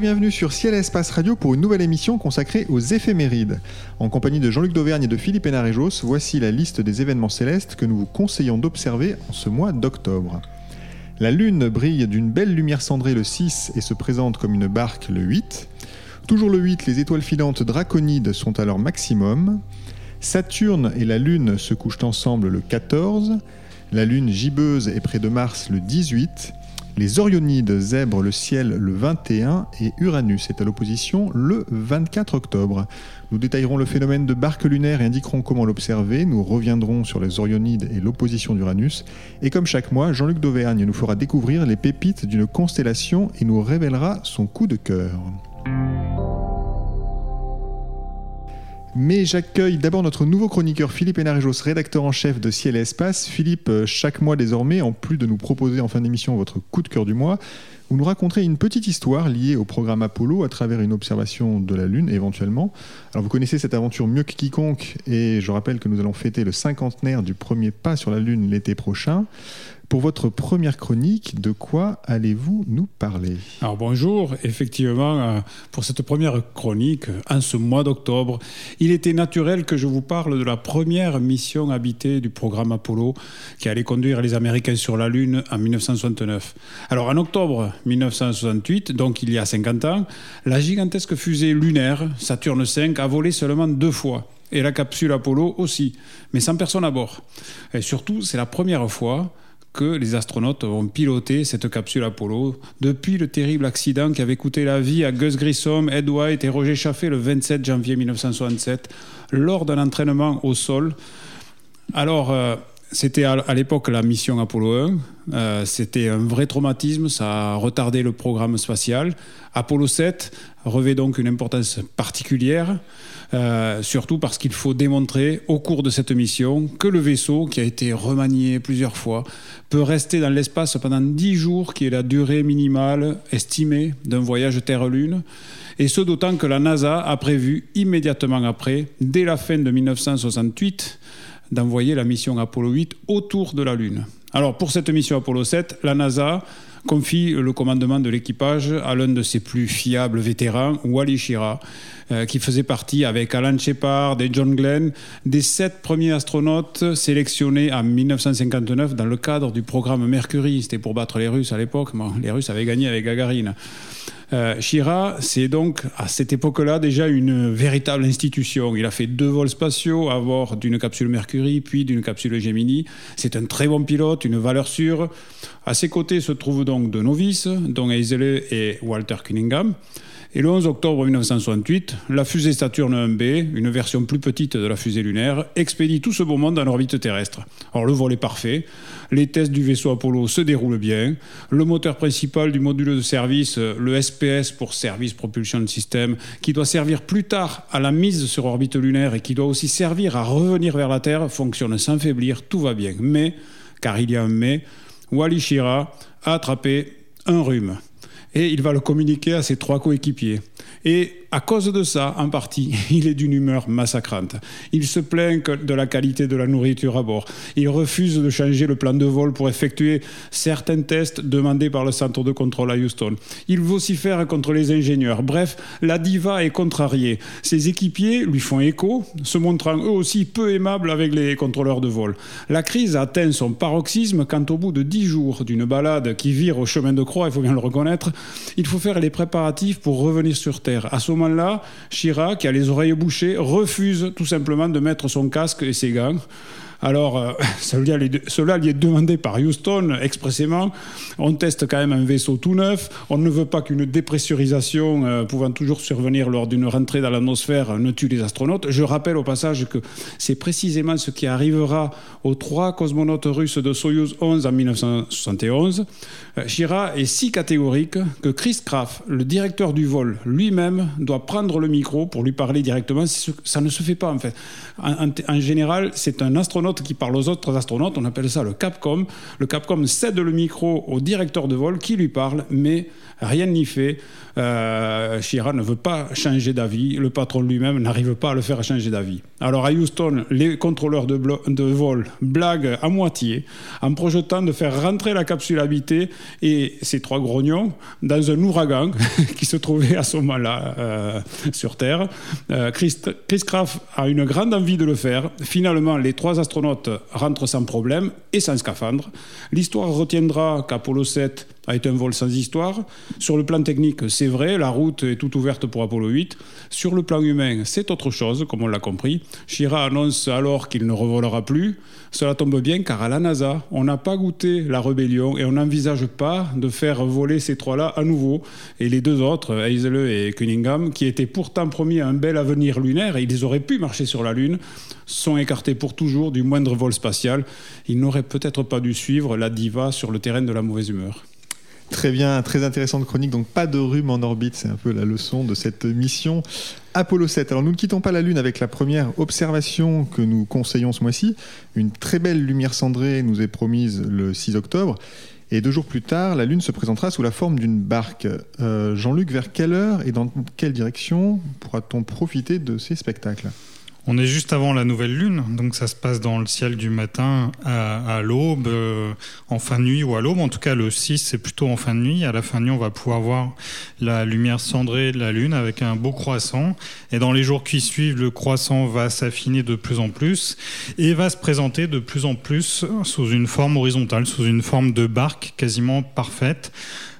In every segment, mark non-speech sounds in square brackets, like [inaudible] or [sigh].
bienvenue sur Ciel et Espace Radio pour une nouvelle émission consacrée aux éphémérides. En compagnie de Jean-Luc Dauvergne et de Philippe Hénarejos, voici la liste des événements célestes que nous vous conseillons d'observer en ce mois d'octobre. La Lune brille d'une belle lumière cendrée le 6 et se présente comme une barque le 8. Toujours le 8, les étoiles filantes draconides sont à leur maximum. Saturne et la Lune se couchent ensemble le 14. La Lune gibbeuse est près de Mars le 18. Les Orionides zèbrent le ciel le 21 et Uranus est à l'opposition le 24 octobre. Nous détaillerons le phénomène de barque lunaire et indiquerons comment l'observer. Nous reviendrons sur les Orionides et l'opposition d'Uranus. Et comme chaque mois, Jean-Luc Dauvergne nous fera découvrir les pépites d'une constellation et nous révélera son coup de cœur. Mais j'accueille d'abord notre nouveau chroniqueur Philippe Hénarejos, rédacteur en chef de Ciel et Espace. Philippe, euh, chaque mois désormais, en plus de nous proposer en fin d'émission votre coup de cœur du mois, vous nous raconterez une petite histoire liée au programme Apollo à travers une observation de la Lune éventuellement. Alors vous connaissez cette aventure mieux que quiconque et je rappelle que nous allons fêter le cinquantenaire du premier pas sur la Lune l'été prochain. Pour votre première chronique, de quoi allez-vous nous parler? Alors bonjour, effectivement, euh, pour cette première chronique, en ce mois d'octobre, il était naturel que je vous parle de la première mission habitée du programme Apollo qui allait conduire les Américains sur la Lune en 1969. Alors en octobre 1968, donc il y a 50 ans, la gigantesque fusée lunaire Saturne V a volé seulement deux fois et la capsule Apollo aussi, mais sans personne à bord. Et surtout, c'est la première fois que les astronautes vont piloter cette capsule Apollo depuis le terrible accident qui avait coûté la vie à Gus Grissom, Ed White et Roger Chaffee le 27 janvier 1967 lors d'un entraînement au sol. Alors, euh, c'était à l'époque la mission Apollo 1. Euh, c'était un vrai traumatisme, ça a retardé le programme spatial. Apollo 7 revêt donc une importance particulière. Euh, surtout parce qu'il faut démontrer au cours de cette mission que le vaisseau, qui a été remanié plusieurs fois, peut rester dans l'espace pendant 10 jours, qui est la durée minimale estimée d'un voyage Terre-Lune. Et ce d'autant que la NASA a prévu immédiatement après, dès la fin de 1968, d'envoyer la mission Apollo 8 autour de la Lune. Alors pour cette mission Apollo 7, la NASA confie le commandement de l'équipage à l'un de ses plus fiables vétérans, Wally Schirra, euh, qui faisait partie avec Alan Shepard et John Glenn des sept premiers astronautes sélectionnés en 1959 dans le cadre du programme Mercury. C'était pour battre les Russes à l'époque. les Russes avaient gagné avec Gagarine. Euh, Shira, c'est donc à cette époque-là déjà une véritable institution. Il a fait deux vols spatiaux à bord d'une capsule Mercury, puis d'une capsule Gemini. C'est un très bon pilote, une valeur sûre. À ses côtés se trouvent donc deux novices, dont Hazel et Walter Cunningham. Et le 11 octobre 1968, la fusée Saturne 1B, une version plus petite de la fusée lunaire, expédie tout ce beau monde dans l'orbite terrestre. Alors le vol est parfait, les tests du vaisseau Apollo se déroulent bien, le moteur principal du module de service, le SPS pour Service Propulsion System, qui doit servir plus tard à la mise sur orbite lunaire et qui doit aussi servir à revenir vers la Terre, fonctionne sans faiblir, tout va bien. Mais, car il y a un mais, Wally Schirra a attrapé un rhume et il va le communiquer à ses trois coéquipiers. À cause de ça, en partie, [laughs] il est d'une humeur massacrante. Il se plaint de la qualité de la nourriture à bord. Il refuse de changer le plan de vol pour effectuer certains tests demandés par le centre de contrôle à Houston. Il vocifère contre les ingénieurs. Bref, la diva est contrariée. Ses équipiers lui font écho, se montrant eux aussi peu aimables avec les contrôleurs de vol. La crise atteint son paroxysme quand au bout de dix jours d'une balade qui vire au chemin de croix, il faut bien le reconnaître, il faut faire les préparatifs pour revenir sur Terre. Moment-là, Chirac, qui a les oreilles bouchées, refuse tout simplement de mettre son casque et ses gants. Alors, euh, [laughs] cela, lui est demandé par Houston expressément. On teste quand même un vaisseau tout neuf. On ne veut pas qu'une dépressurisation euh, pouvant toujours survenir lors d'une rentrée dans l'atmosphère ne tue les astronautes. Je rappelle au passage que c'est précisément ce qui arrivera aux trois cosmonautes russes de Soyuz 11 en 1971. Shira est si catégorique que Chris Kraft, le directeur du vol lui-même, doit prendre le micro pour lui parler directement. Ça ne se fait pas en fait. En, général, c'est un astronaute qui parle aux autres astronautes. On appelle ça le Capcom. Le Capcom cède le micro au directeur de vol qui lui parle, mais rien n'y fait. Euh, Shira ne veut pas changer d'avis. Le patron lui-même n'arrive pas à le faire changer d'avis. Alors à Houston, les contrôleurs de, vol blaguent à moitié en projetant de faire rentrer la capsule habitée et ces trois grognons dans un ouragan [laughs] qui se trouvait à ce moment-là euh, sur Terre. Euh, Chris, Chris Kraft a une grande envie de le faire. Finalement, les trois astronautes rentrent sans problème et sans scaphandre. L'histoire retiendra qu'Apollo 7 a été un vol sans histoire. Sur le plan technique, c'est vrai, la route est toute ouverte pour Apollo 8. Sur le plan humain, c'est autre chose, comme on l'a compris. Shira annonce alors qu'il ne revolera plus. Cela tombe bien car à la NASA, on n'a pas goûté la rébellion et on n'envisage pas de faire voler ces trois-là à nouveau. Et les deux autres, Hazel et Cunningham, qui étaient pourtant promis un bel avenir lunaire, et ils auraient pu marcher sur la Lune, sont écartés pour toujours du moindre vol spatial. Ils n'auraient peut-être pas dû suivre la diva sur le terrain de la mauvaise humeur. Très bien, très intéressante chronique. Donc pas de rhume en orbite, c'est un peu la leçon de cette mission Apollo 7. Alors nous ne quittons pas la Lune avec la première observation que nous conseillons ce mois-ci. Une très belle lumière cendrée nous est promise le 6 octobre. Et deux jours plus tard, la Lune se présentera sous la forme d'une barque. Euh, Jean-Luc, vers quelle heure et dans quelle direction pourra-t-on profiter de ces spectacles? On est juste avant la nouvelle lune, donc ça se passe dans le ciel du matin à, l'aube, euh, en fin de nuit ou à l'aube. En tout cas, le 6, c'est plutôt en fin de nuit. À la fin de nuit, on va pouvoir voir la lumière cendrée de la lune avec un beau croissant. Et dans les jours qui suivent, le croissant va s'affiner de plus en plus et va se présenter de plus en plus sous une forme horizontale, sous une forme de barque quasiment parfaite.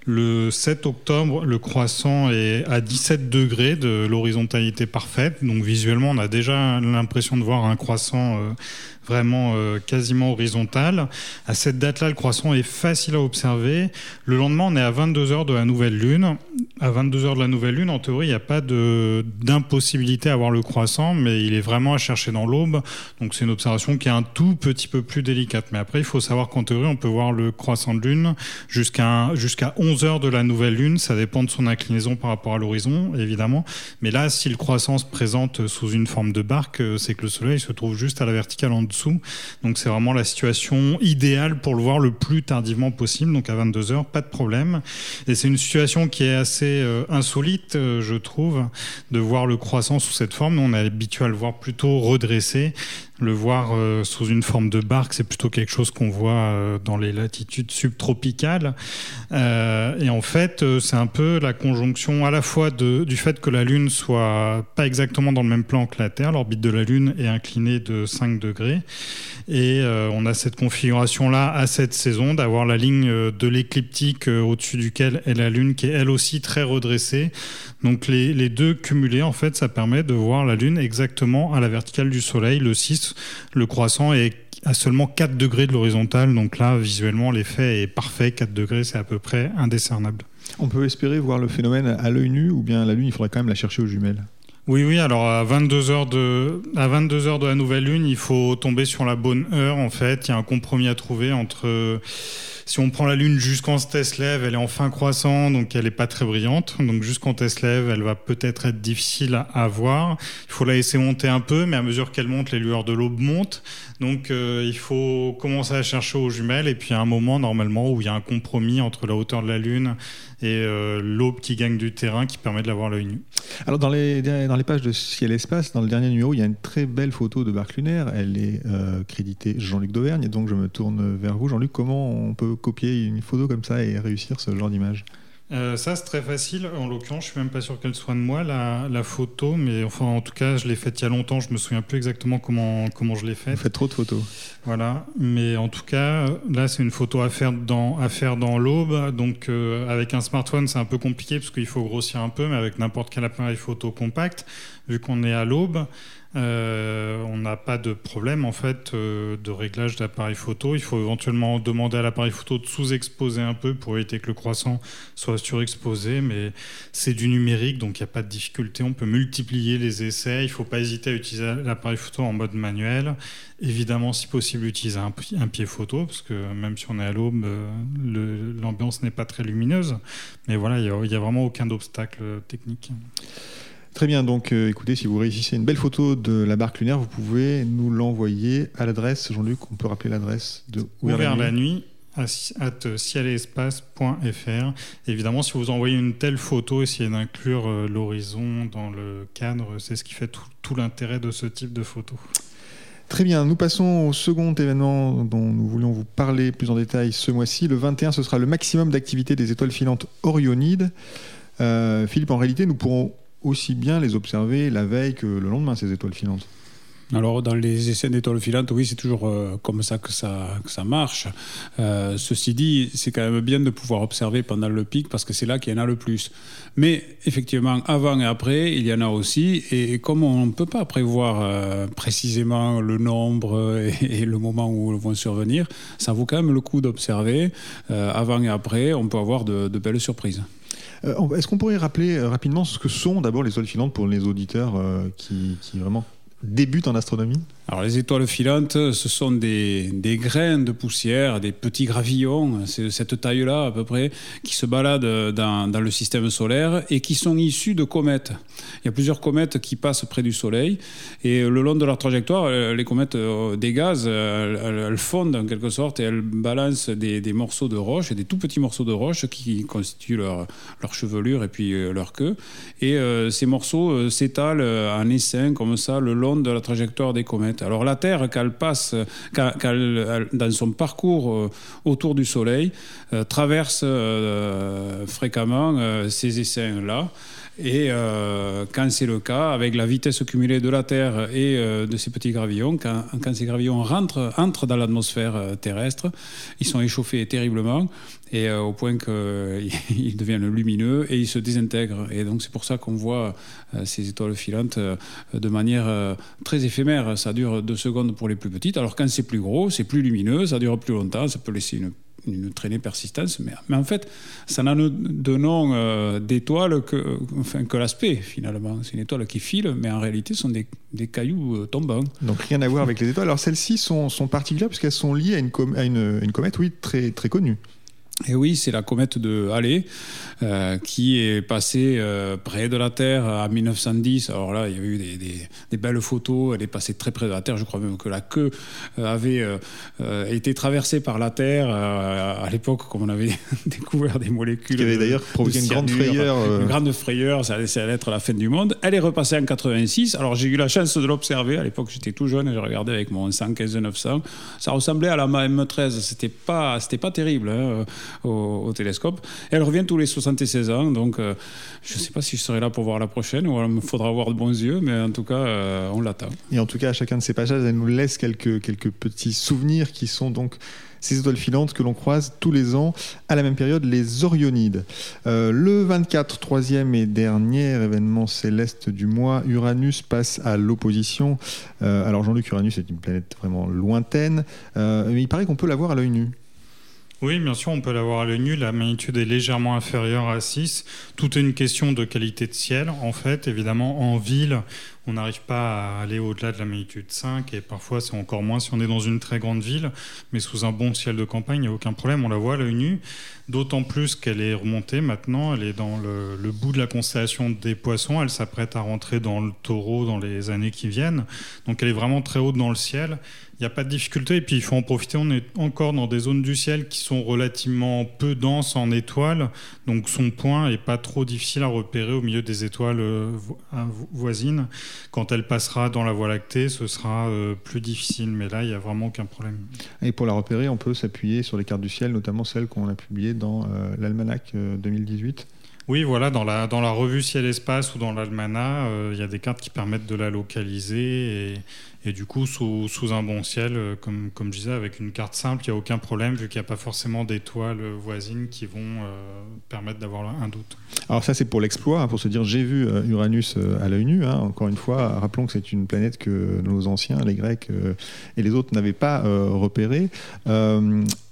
Le 7 octobre, le croissant est à 17 degrés de l'horizontalité parfaite. Donc visuellement, on a déjà l'impression de voir un croissant euh, vraiment euh, quasiment horizontale. À cette date-là, le croissant est facile à observer. Le lendemain, on est à 22 heures de la nouvelle lune. À 22 heures de la nouvelle lune, en théorie, il n'y a pas d'impossibilité à voir le croissant, mais il est vraiment à chercher dans l'aube. Donc c'est une observation qui est un tout petit peu plus délicate. Mais après, il faut savoir qu'en théorie, on peut voir le croissant de lune jusqu'à jusqu'à 11 heures de la nouvelle lune. Ça dépend de son inclinaison par rapport à l'horizon, évidemment. Mais là, si le croissant se présente sous une forme de barque, euh, c'est que le Soleil se trouve juste à la verticale en dessous donc c'est vraiment la situation idéale pour le voir le plus tardivement possible, donc à 22 heures, pas de problème. Et c'est une situation qui est assez euh, insolite, euh, je trouve, de voir le croissant sous cette forme. on est habitué à le voir plutôt redressé. Le voir euh, sous une forme de barque, c'est plutôt quelque chose qu'on voit euh, dans les latitudes subtropicales. Euh, et en fait, c'est un peu la conjonction à la fois du fait que la Lune soit pas exactement dans le même plan que la Terre. L'orbite de la Lune est inclinée de 5 degrés. Et on a cette configuration-là à cette saison d'avoir la ligne de l'écliptique au-dessus duquel est la Lune qui est elle aussi très redressée. Donc les, les deux cumulés, en fait, ça permet de voir la Lune exactement à la verticale du Soleil, le 6 le croissant est à seulement 4 degrés de l'horizontale. Donc là, visuellement, l'effet est parfait. 4 degrés, c'est à peu près indécernable. On peut espérer voir le phénomène à l'œil nu ou bien la Lune, il faudrait quand même la chercher aux jumelles oui, oui, alors à 22 heures de, à 22 heures de la nouvelle lune, il faut tomber sur la bonne heure, en fait. Il y a un compromis à trouver entre, si on prend la lune jusqu'en se lève, elle est en fin croissant, donc elle n'est pas très brillante. Donc jusqu'en se lève, elle va peut-être être difficile à voir. Il faut la laisser monter un peu, mais à mesure qu'elle monte, les lueurs de l'aube montent. Donc euh, il faut commencer à chercher aux jumelles et puis à un moment normalement où il y a un compromis entre la hauteur de la Lune et euh, l'aube qui gagne du terrain qui permet de l'avoir l'œil nu. Alors dans les, dans les pages de Ciel Espace, dans le dernier numéro, il y a une très belle photo de barque lunaire. Elle est euh, créditée Jean-Luc Dauvergne, donc je me tourne vers vous. Jean-Luc, comment on peut copier une photo comme ça et réussir ce genre d'image euh, ça, c'est très facile. En l'occurrence, je suis même pas sûr qu'elle soit de moi, la, la, photo, mais enfin, en tout cas, je l'ai faite il y a longtemps. Je me souviens plus exactement comment, comment je l'ai faite. Vous faites trop de photos. Voilà. Mais en tout cas, là, c'est une photo à faire dans, à faire dans l'aube. Donc, euh, avec un smartphone, c'est un peu compliqué parce qu'il faut grossir un peu, mais avec n'importe quel appareil photo compact, vu qu'on est à l'aube. Euh, on n'a pas de problème en fait euh, de réglage d'appareil photo. Il faut éventuellement demander à l'appareil photo de sous-exposer un peu pour éviter que le croissant soit surexposé, mais c'est du numérique donc il n'y a pas de difficulté. On peut multiplier les essais. Il ne faut pas hésiter à utiliser l'appareil photo en mode manuel. Évidemment, si possible, utiliser un, pied photo parce que même si on est à l'aube, euh, l'ambiance n'est pas très lumineuse. Mais voilà, il n'y a, a, vraiment aucun obstacle technique. Très bien, donc euh, écoutez, si vous réussissez une belle photo de la barque lunaire, vous pouvez nous l'envoyer à l'adresse, Jean-Luc, on peut rappeler l'adresse de Ouvert, la nuit at Évidemment, si vous envoyez une telle photo, essayez d'inclure euh, l'horizon dans le cadre, c'est ce qui fait tout, l'intérêt de ce type de photo. Très bien, nous passons au second événement dont nous voulions vous parler plus en détail ce mois-ci. Le 21, ce sera le maximum d'activité des étoiles filantes Orionides. Euh, Philippe, en réalité, nous pourrons aussi bien les observer la veille que le lendemain, ces étoiles filantes alors, dans les essais d'étoiles filantes, oui, c'est toujours euh, comme ça que ça, marche. Euh, ceci dit, c'est quand même bien de pouvoir observer pendant le pic parce que c'est là qu'il y en a le plus. Mais effectivement, avant et après, il y en a aussi. Et comme on ne peut pas prévoir euh, précisément le nombre [laughs] et, le moment où ils vont survenir, ça vaut quand même le coup d'observer. avant et après, on peut avoir de belles surprises. Euh, est-ce qu'on pourrait rappeler euh, rapidement ce que sont d'abord les étoiles filantes pour les auditeurs euh, qui vraiment débutent en astronomie alors les étoiles filantes, ce sont des, des grains de poussière, des petits gravillons, c'est cette taille-là à peu près, qui se baladent dans, le système solaire et qui sont issus de comètes. Il y a plusieurs comètes qui passent près du Soleil et le long de leur trajectoire, euh, les comètes euh, des gaz, elles, fondent en quelque sorte et elles balancent des, des, morceaux de roche, des tout petits morceaux de roche qui constituent leur, leur chevelure et puis euh, leur queue. Et ces morceaux s'étalent en essaim comme ça le long de la trajectoire des comètes. Alors la Terre, qu'elle passe, dans son parcours euh, autour du Soleil, euh, traverse euh, fréquemment ces essaims-là. Et quand c'est le cas, avec la vitesse cumulée de la Terre et de ces petits gravillons, quand, ces gravillons rentrent, entrent dans l'atmosphère terrestre, ils sont échauffés terriblement et au point qu'ils [laughs] deviennent lumineux et ils se désintègrent. Et donc c'est pour ça qu'on voit euh, ces étoiles filantes euh, de manière euh, très éphémère. Ça dure deux secondes pour les plus petites. Alors quand c'est plus gros, c'est plus lumineux, ça dure plus longtemps, ça peut laisser une une traînée persistance, mais, mais, en fait, ça n'a de nom d'étoile que, enfin, que l'aspect, finalement. C'est une étoile qui file, mais en réalité, ce sont des, des cailloux tombants. Donc rien à voir avec les étoiles. Alors celles-ci sont, sont particulières puisqu'elles sont liées à une, à une, une comète, oui, très, très connue. Et oui, c'est la comète de Halley euh, qui est passée euh, près de la Terre en 1910. Alors là, il y a eu des, des, des, belles photos. Elle est passée très près de la Terre. Je crois même que la queue euh, avait euh, été traversée par la Terre à l'époque, comme on avait [laughs] découvert des molécules. Qui avait d'ailleurs provoqué une grande frayeur. Une grande frayeur, ça allait, ça être la fin du monde. Elle est repassée en 86. Alors j'ai eu la chance de l'observer. À l'époque, j'étais tout jeune et je regardais avec mon 115-900. Ça ressemblait à la M13. C'était pas, c'était pas terrible. Hein au, télescope. elle revient tous les 76 ans, donc euh, je ne sais pas si je serai là pour voir la prochaine, ou il me faudra avoir de bons yeux, mais en tout cas, euh, on l'attend. Et en tout cas, à chacun de ces passages, elle nous laisse quelques, quelques petits souvenirs qui sont donc ces étoiles filantes que l'on croise tous les ans à la même période, les Orionides. Euh, le 24, troisième et dernier événement céleste du mois, Uranus passe à l'opposition. alors Jean-Luc, Uranus est une planète vraiment lointaine, mais il paraît qu'on peut la voir à l'œil nu. Oui, bien sûr, on peut l'avoir à l'œil nu. La magnitude est légèrement inférieure à 6. Tout est une question de qualité de ciel. En fait, évidemment, en ville, on n'arrive pas à aller au-delà de la magnitude 5 et parfois c'est encore moins si on est dans une très grande ville, mais sous un bon ciel de campagne, il n'y a aucun problème, on la voit à l'œil nu. D'autant plus qu'elle est remontée maintenant, elle est dans le, bout de la constellation des poissons, elle s'apprête à rentrer dans le taureau dans les années qui viennent, donc elle est vraiment très haute dans le ciel. Il n'y a pas de difficulté, et puis il faut en profiter. On est encore dans des zones du ciel qui sont relativement peu denses en étoiles, donc son point est pas trop difficile à repérer au milieu des étoiles euh, voisines. Quand elle passera dans la Voie lactée, ce sera euh, plus difficile, mais là, il n'y a vraiment aucun problème. Et pour la repérer, on peut s'appuyer sur les cartes du ciel, notamment celles qu'on a publiées dans euh, l'almanach 2018 oui, voilà, dans la, dans la revue Ciel-Espace ou dans l'Almanach, il y a des cartes qui permettent de la localiser et, Et du coup, sous, sous un bon ciel, euh, comme, comme je disais, avec une carte simple, il n'y a aucun problème vu qu'il n'y a pas forcément d'étoiles voisines qui vont euh, permettre d'avoir un doute. Alors ça, c'est pour l'exploit, hein, pour se dire j'ai vu euh, Uranus à l'œil nu. Hein. Encore une fois, rappelons que c'est une planète que nos anciens, les Grecs et les autres, n'avaient pas repérée.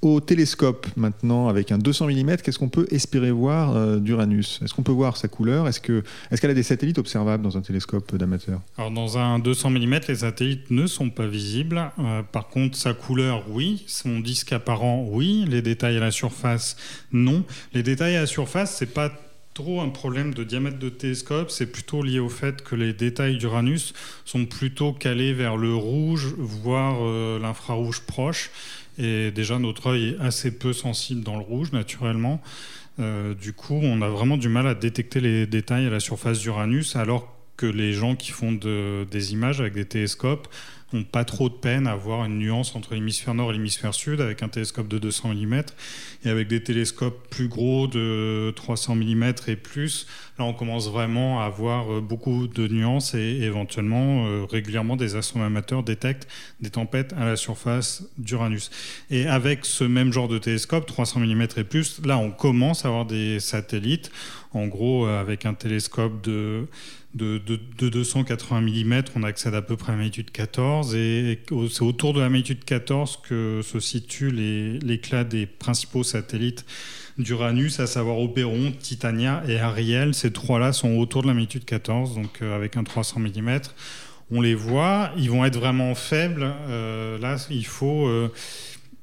au télescope, maintenant, avec un 200 mm, qu'est-ce qu'on peut espérer voir d'Uranus? Est-ce qu'on peut voir sa couleur? Est-ce qu'elle est a des satellites observables dans un télescope d'amateur? Alors dans un 200 mm, les satellites ne sont pas visibles. Euh, par contre, sa couleur, oui. Son disque apparent, oui. Les détails à la surface, non. Les détails à la surface, c'est pas trop un problème de diamètre de télescope, c'est plutôt lié au fait que les détails d'Uranus sont plutôt calés vers le rouge, voire euh, l'infrarouge proche. Et déjà, notre œil est assez peu sensible dans le rouge, naturellement. Euh, du coup, on a vraiment du mal à détecter les détails à la surface d'Uranus, alors que les gens qui font des images avec des télescopes n'ont pas trop de peine à voir une nuance entre l'hémisphère nord et l'hémisphère sud avec un télescope de 200 mm et avec des télescopes plus gros de 300 mm et plus. Là, on commence vraiment à avoir euh, beaucoup de nuances et éventuellement, euh, régulièrement, des astronomes amateurs détectent des tempêtes à la surface d'Uranus. Et avec ce même genre de télescope, 300 mm et plus, là, on commence à avoir des satellites. En gros, euh, avec un télescope de de, 280 mm, on accède à peu près à la magnitude 14, et c'est autour de la magnitude 14 que se situe l'éclat des principaux satellites d'Uranus, à savoir Oberon, Titania et Ariel. Ces trois-là sont autour de la magnitude 14, donc euh, avec un 300 mm. On les voit, ils vont être vraiment faibles. Euh, là, il faut... Euh,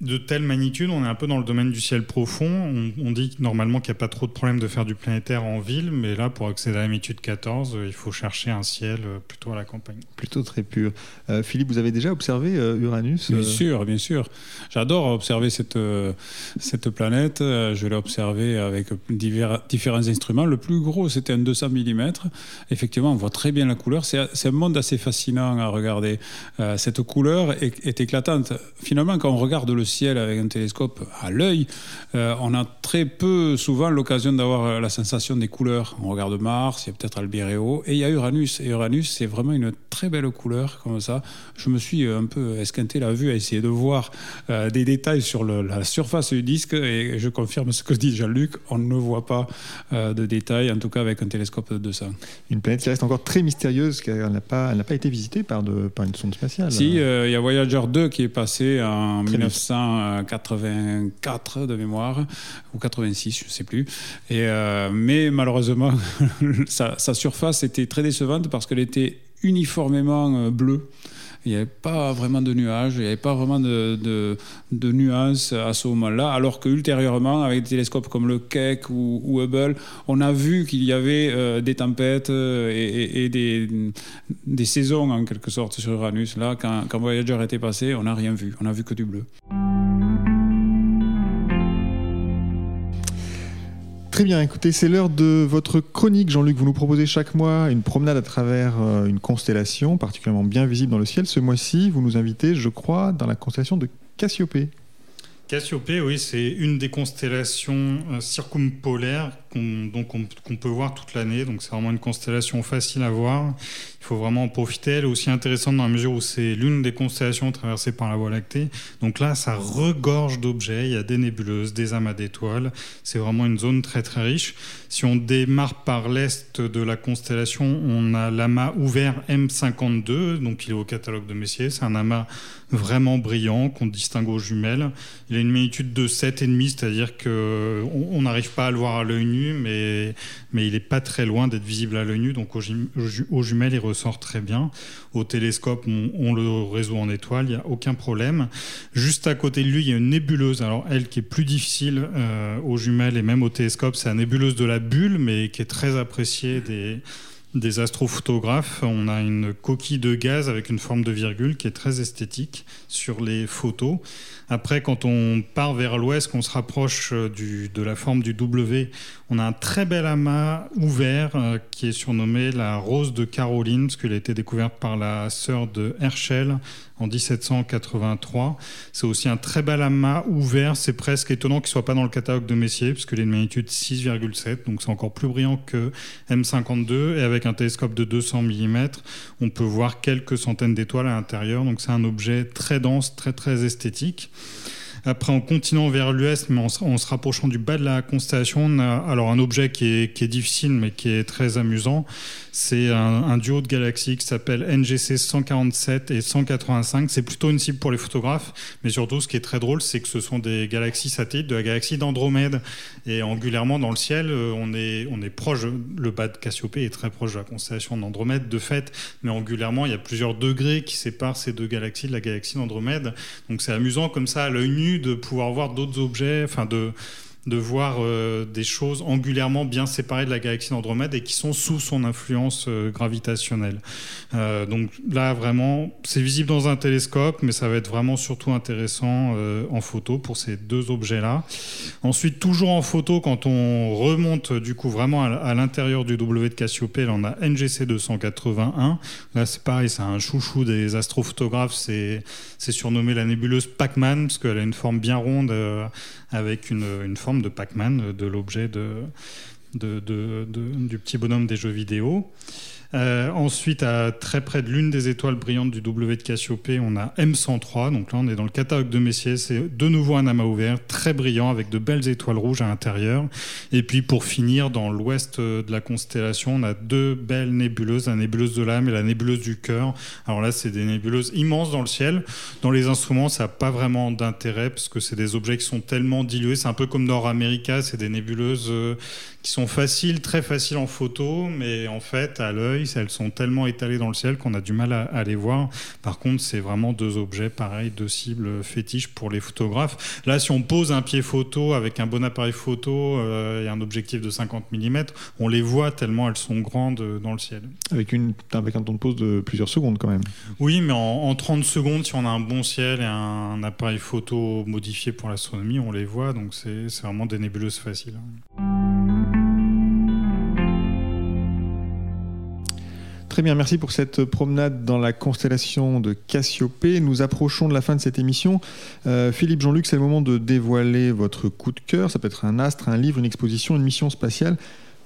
de telle magnitude, on est un peu dans le domaine du ciel profond. On, dit normalement qu'il n'y a pas trop de problème de faire du planétaire en ville, mais là, pour accéder à la magnitude 14, euh, il faut chercher un ciel euh, plutôt à la campagne. Plutôt très pur. Euh, Philippe, vous avez déjà observé Uranus Bien sûr, bien sûr. J'adore observer cette, cette planète. Je l'ai observé avec divers, différents instruments. Le plus gros, c'était un 200 mm. Effectivement, on voit très bien la couleur. C'est un monde assez fascinant à regarder. cette couleur est, est éclatante. Finalement, quand on regarde le ciel avec un télescope à l'œil, euh, on a très peu souvent l'occasion d'avoir la sensation des couleurs. On regarde Mars, il y a peut-être Albireo, et il y a Uranus. Et Uranus, c'est vraiment une très belle couleur comme ça. Je me suis un peu esquinté la vue à essayer de voir euh, des détails sur la surface du disque, et je confirme ce que dit Jean-Luc, on ne voit pas euh, de détails, en tout cas avec un télescope de 200. Une planète qui reste encore très mystérieuse, car elle n'a pas, pas été visitée par, de, par une sonde spatiale. Si, il y a Voyager 2 qui est passé en 1900. 1984 de mémoire, ou 86, je ne sais plus. Et, euh, mais malheureusement, [laughs] sa, surface était très décevante parce qu'elle était uniformément euh, bleue. Il n'y avait pas vraiment de nuages, il n'y avait pas vraiment de, nuances à ce moment-là, alors qu'ultérieurement, avec des télescopes comme le Keck ou, Hubble, on a vu qu'il y avait euh, des tempêtes et, des, des, saisons en quelque sorte sur Uranus. Là, quand, quand Voyager était passé, on n'a rien vu, on n'a vu que du bleu. Très bien, c'est l'heure de votre chronique, Jean-Luc. Vous nous proposez chaque mois une promenade à travers euh, une constellation particulièrement bien visible dans le ciel. Ce mois-ci, vous nous invitez, je crois, dans la constellation de Cassiopée. Cassiopée, oui, c'est une des constellations euh, circumpolaires qu'on peut voir toute l'année. Donc c'est vraiment une constellation facile à voir. Il faut vraiment en profiter. Elle est aussi intéressante dans la mesure où c'est l'une des constellations traversées par la Voie lactée. Donc là, ça regorge d'objets. Il y a des nébuleuses, des amas d'étoiles. C'est vraiment une zone très très riche. Si on démarre par l'est de la constellation, on a l'amas ouvert M52. Donc il est au catalogue de Messier. C'est un amas vraiment brillant qu'on distingue aux jumelles. Il a une magnitude de 7,5, c'est-à-dire qu'on n'arrive pas à le voir à l'œil nu mais, mais il n'est pas très loin d'être visible à l'œil nu. Donc aux, jumelles, il ressort très bien. Au télescope, on, le résout en étoile, il n'y a aucun problème. Juste à côté de lui, il y a une nébuleuse. Alors elle qui est plus difficile euh, aux jumelles et même au télescope, c'est la nébuleuse de la bulle, mais qui est très appréciée des des astrophotographes. On a une coquille de gaz avec une forme de virgule qui est très esthétique sur les photos. Après, quand on part vers l'ouest, qu'on se rapproche euh, du, de la forme du W, on a un très bel amas ouvert euh, qui est surnommé la rose de Caroline, parce qu'elle a été découverte par la sœur de Herschel en 1783. C'est aussi un très bel amas ouvert. C'est presque étonnant qu'il ne soit pas dans le catalogue de Messier, puisqu'il est de magnitude 6,7, donc c'est encore plus brillant que M52. Et avec un télescope de 200 mm, on peut voir quelques centaines d'étoiles à l'intérieur. Donc c'est un objet très dense, très très esthétique. Après, en continuant vers l'ouest, mais en, se rapprochant du bas de la constellation, on a alors un objet qui est, difficile, mais qui est très amusant. C'est un, duo de galaxies qui s'appelle NGC 147 et 185. C'est plutôt une cible pour les photographes, mais surtout, ce qui est très drôle, c'est que ce sont des galaxies satellites de la galaxie d'Andromède. Et angulairement, dans le ciel, euh, on est, on est proche, le bas de Cassiopée est très proche de la constellation d'Andromède, de fait, mais angulairement, il y a plusieurs degrés qui séparent ces deux galaxies de la galaxie d'Andromède. Donc c'est amusant comme ça, à l'œil nu, de pouvoir voir d'autres objets, enfin de de voir euh, des choses angulairement bien séparées de la galaxie d'Andromède et qui sont sous son influence euh, gravitationnelle. Euh, donc là, vraiment, c'est visible dans un télescope, mais ça va être vraiment surtout intéressant en photo pour ces deux objets-là. Ensuite, toujours en photo, quand on remonte du coup vraiment à, l'intérieur du W de Cassiopée, là, on a NGC 281. Là, c'est pareil, c'est un chouchou des astrophotographes. C'est surnommé la nébuleuse Pac-Man parce qu'elle a une forme bien ronde avec une, forme de Pac-Man, de l'objet du petit bonhomme des jeux vidéo. Euh, ensuite, à très près de l'une des étoiles brillantes du W de Cassiopée, on a M103. Donc là, on est dans le catalogue de Messier. C'est de nouveau un amas ouvert, très brillant, avec de belles étoiles rouges à l'intérieur. Et puis, pour finir, dans l'ouest de la constellation, on a deux belles nébuleuses, la nébuleuse de l'âme et la nébuleuse du cœur. Alors là, c'est des nébuleuses immenses dans le ciel. Dans les instruments, ça n'a pas vraiment d'intérêt parce que c'est des objets qui sont tellement dilués. C'est un peu comme Nord America, c'est des nébuleuses euh, qui sont faciles, très faciles en photo, mais en fait, à l'œil, elles sont tellement étalées dans le ciel qu'on a du mal à, les voir. Par contre, c'est vraiment deux objets, pareils, deux cibles fétiches pour les photographes. Là, si on pose un pied photo avec un bon appareil photo euh, et un objectif de 50 mm, on les voit tellement elles sont grandes dans le ciel. Avec, une, avec un temps de pause de plusieurs secondes quand même. Oui, mais en, en 30 secondes, si on a un bon ciel et un appareil photo modifié pour l'astronomie, on les voit. Donc c'est vraiment des nébuleuses faciles. Très bien, merci pour cette promenade dans la constellation de Cassiopée. Nous approchons de la fin de cette émission. Euh, Philippe Jean-Luc, c'est le moment de dévoiler votre coup de cœur. Ça peut être un astre, un livre, une exposition, une mission spatiale.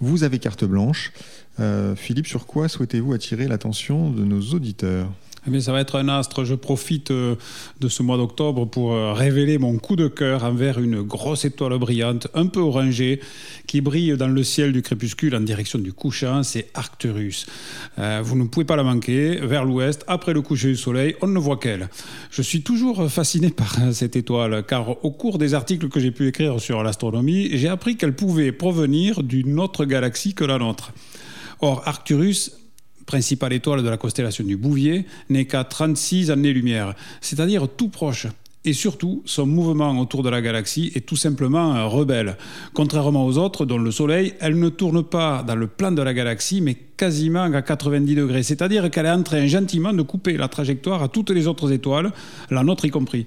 Vous avez carte blanche. Euh, Philippe, sur quoi souhaitez-vous attirer l'attention de nos auditeurs? Eh ça va être un astre. Je profite euh, de ce mois d'octobre pour euh, révéler mon coup de cœur envers une grosse étoile brillante, un peu orangée, qui brille dans le ciel du crépuscule en direction du couchant. C'est Arcturus. Euh, vous ne pouvez pas la manquer. Vers l'ouest, après le coucher du soleil, on ne voit qu'elle. Je suis toujours fasciné par [laughs] cette étoile, car au cours des articles que j'ai pu écrire sur l'astronomie, j'ai appris qu'elle pouvait provenir d'une autre galaxie que la nôtre. Or, Arcturus principale étoile de la constellation du Bouvier, n'est qu'à 36 années-lumière, c'est-à-dire tout proche. Et surtout, son mouvement autour de la galaxie est tout simplement rebelle. Contrairement aux autres, dont le Soleil, elle ne tourne pas dans le plan de la galaxie, mais quasiment à 90 degrés. C'est-à-dire qu'elle est en train gentiment de couper la trajectoire à toutes les autres étoiles, la nôtre y compris.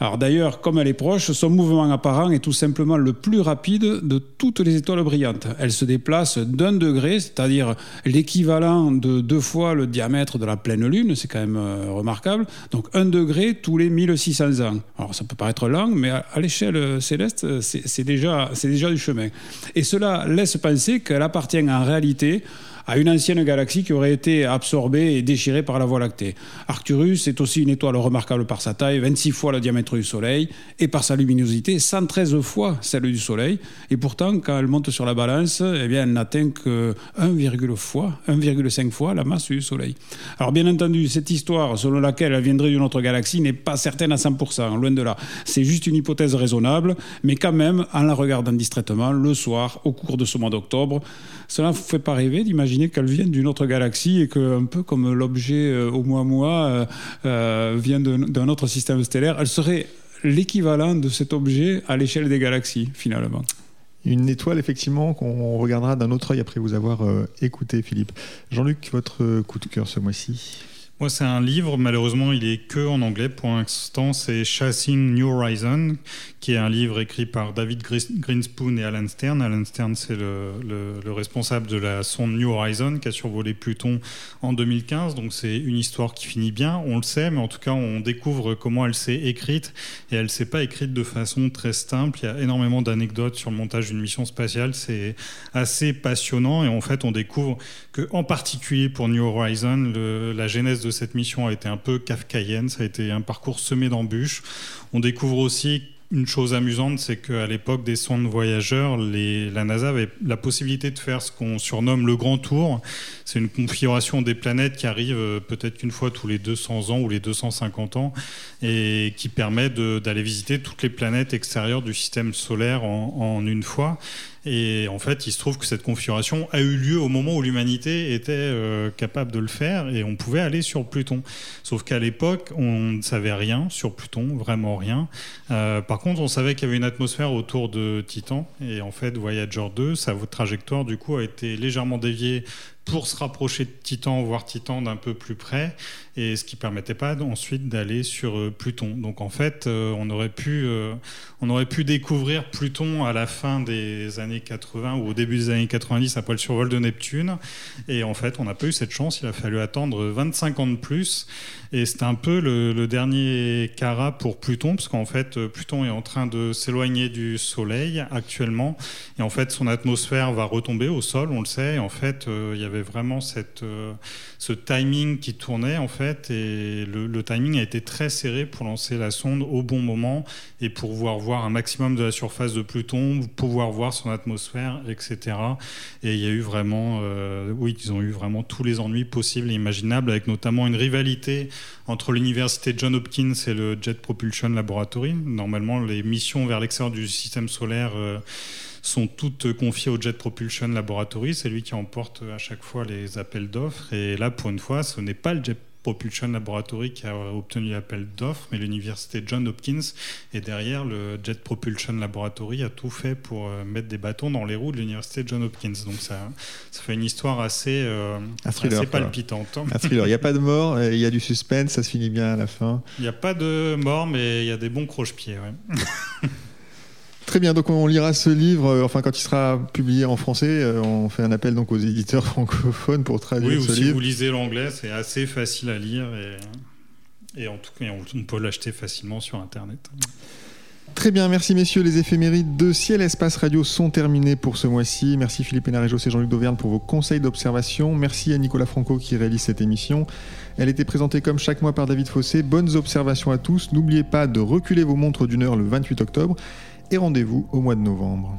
Alors d'ailleurs, comme elle est proche, son mouvement apparent est tout simplement le plus rapide de toutes les étoiles brillantes. Elle se déplace d'un degré, c'est-à-dire l'équivalent de deux fois le diamètre de la pleine Lune, c'est quand même euh, remarquable. Donc un degré tous les 1600 ans. Alors ça peut paraître lent, mais à, l'échelle céleste, c'est déjà, déjà du chemin. Et cela laisse penser qu'elle appartient en réalité à une ancienne galaxie qui aurait été absorbée et déchirée par la Voie lactée. Arcturus est aussi une étoile remarquable par sa taille, 26 fois le diamètre du Soleil, et par sa luminosité, 113 fois celle du Soleil. Et pourtant, quand elle monte sur la balance, eh bien, elle n'atteint que 1,5 fois, 1,5 fois la masse du Soleil. Alors bien entendu, cette histoire selon laquelle elle viendrait d'une autre galaxie n'est pas certaine à 100%, loin de là. C'est juste une hypothèse raisonnable, mais quand même, en la regardant distraitement, le soir, au cours de ce mois d'octobre, cela ne vous fait pas rêver d'imaginer qu'elle vienne d'une autre galaxie et que, un peu comme l'objet euh, au moi euh, euh, vient d'un autre système stellaire, elle serait l'équivalent de cet objet à l'échelle des galaxies, finalement. Une étoile, effectivement, qu'on regardera d'un autre œil après vous avoir écouté, Philippe. Jean-Luc, votre coup de cœur ce mois-ci? Moi, c'est un livre, malheureusement, il est que en anglais pour l'instant. C'est Chasing New Horizon, qui est un livre écrit par David Greenspoon et Alan Stern. Alan Stern, c'est le, le, responsable de la sonde New Horizon qui a survolé Pluton en 2015. Donc, c'est une histoire qui finit bien, on le sait, mais en tout cas, on découvre comment elle s'est écrite. Et elle ne s'est pas écrite de façon très simple. Il y a énormément d'anecdotes sur le montage d'une mission spatiale. C'est assez passionnant. Et en fait, on découvre que, en particulier pour New Horizon, la genèse de cette mission a été un peu kafkaïenne, ça a été un parcours semé d'embûches. On découvre aussi une chose amusante, c'est qu'à l'époque des sondes voyageurs, la NASA avait la possibilité de faire ce qu'on surnomme le grand tour. C'est une configuration des planètes qui arrive euh, peut-être qu'une fois tous les 200 ans ou les 250 ans et qui permet d'aller visiter toutes les planètes extérieures du système solaire en une fois. Et en fait, il se trouve que cette configuration a eu lieu au moment où l'humanité était euh, capable de le faire et on pouvait aller sur Pluton. Sauf qu'à l'époque, on ne savait rien sur Pluton, vraiment rien. Euh, par contre, on savait qu'il y avait une atmosphère autour de Titan. Et en fait, Voyager 2, sa trajectoire, du coup, a été légèrement déviée pour se rapprocher de Titan, voir Titan d'un peu plus près, et ce qui permettait pas ensuite d'aller sur euh, Pluton. Donc en fait, euh, on aurait pu, euh, on aurait pu découvrir Pluton à la fin des années 80 ou au début des années 90 après le survol de Neptune, et en fait, on n'a pas eu cette chance. Il a fallu attendre 25 ans de plus, et c'est un peu le, dernier cara pour Pluton, parce qu'en fait, Pluton est en train de s'éloigner du Soleil actuellement, et en fait, son atmosphère va retomber au sol, on le sait. Et en fait, il y avait vraiment cette, euh, ce timing qui tournait en fait, et le, timing a été très serré pour lancer la sonde au bon moment et pour pouvoir voir un maximum de la surface de Pluton, pouvoir voir son atmosphère, etc. Et il y a eu vraiment, euh, oui, ils ont eu vraiment tous les ennuis possibles et imaginables, avec notamment une rivalité entre l'université John Hopkins et le Jet Propulsion Laboratory. Normalement, les missions vers l'extérieur du système solaire euh, sont toutes confiées au Jet Propulsion Laboratory. C'est lui qui emporte à chaque fois les appels d'offres. Et là, pour une fois, ce n'est pas le Jet Propulsion Laboratory qui a obtenu l'appel d'offres, mais l'université John Hopkins. Et derrière, le Jet Propulsion Laboratory a tout fait pour euh, mettre des bâtons dans les roues de l'université John Hopkins. Donc ça, ça fait une histoire assez, euh, assez palpitante. Il n'y a pas de mort, euh, il y a du suspense, ça se finit bien à la fin. Il n'y a pas de mort, mais il y a des bons croche-pieds. [laughs] Très bien, donc on lira ce livre, euh, enfin quand il sera publié en français, euh, on fait un appel donc aux éditeurs [laughs] francophones pour traduire oui, ce si livre. vous lisez l'anglais, c'est assez facile à lire et, et en tout cas on peut l'acheter facilement sur Internet. Très bien, merci messieurs. Les éphémérides de Ciel Espace Radio sont terminées pour ce mois-ci. Merci Philippe Hénarejos et Jean-Luc Dauvergne pour vos conseils d'observation. Merci à Nicolas Franco qui réalise cette émission. Elle était présentée comme chaque mois par David Fossé. Bonnes observations à tous. N'oubliez pas de reculer vos montres d'une heure le 28 octobre et rendez-vous au mois de novembre.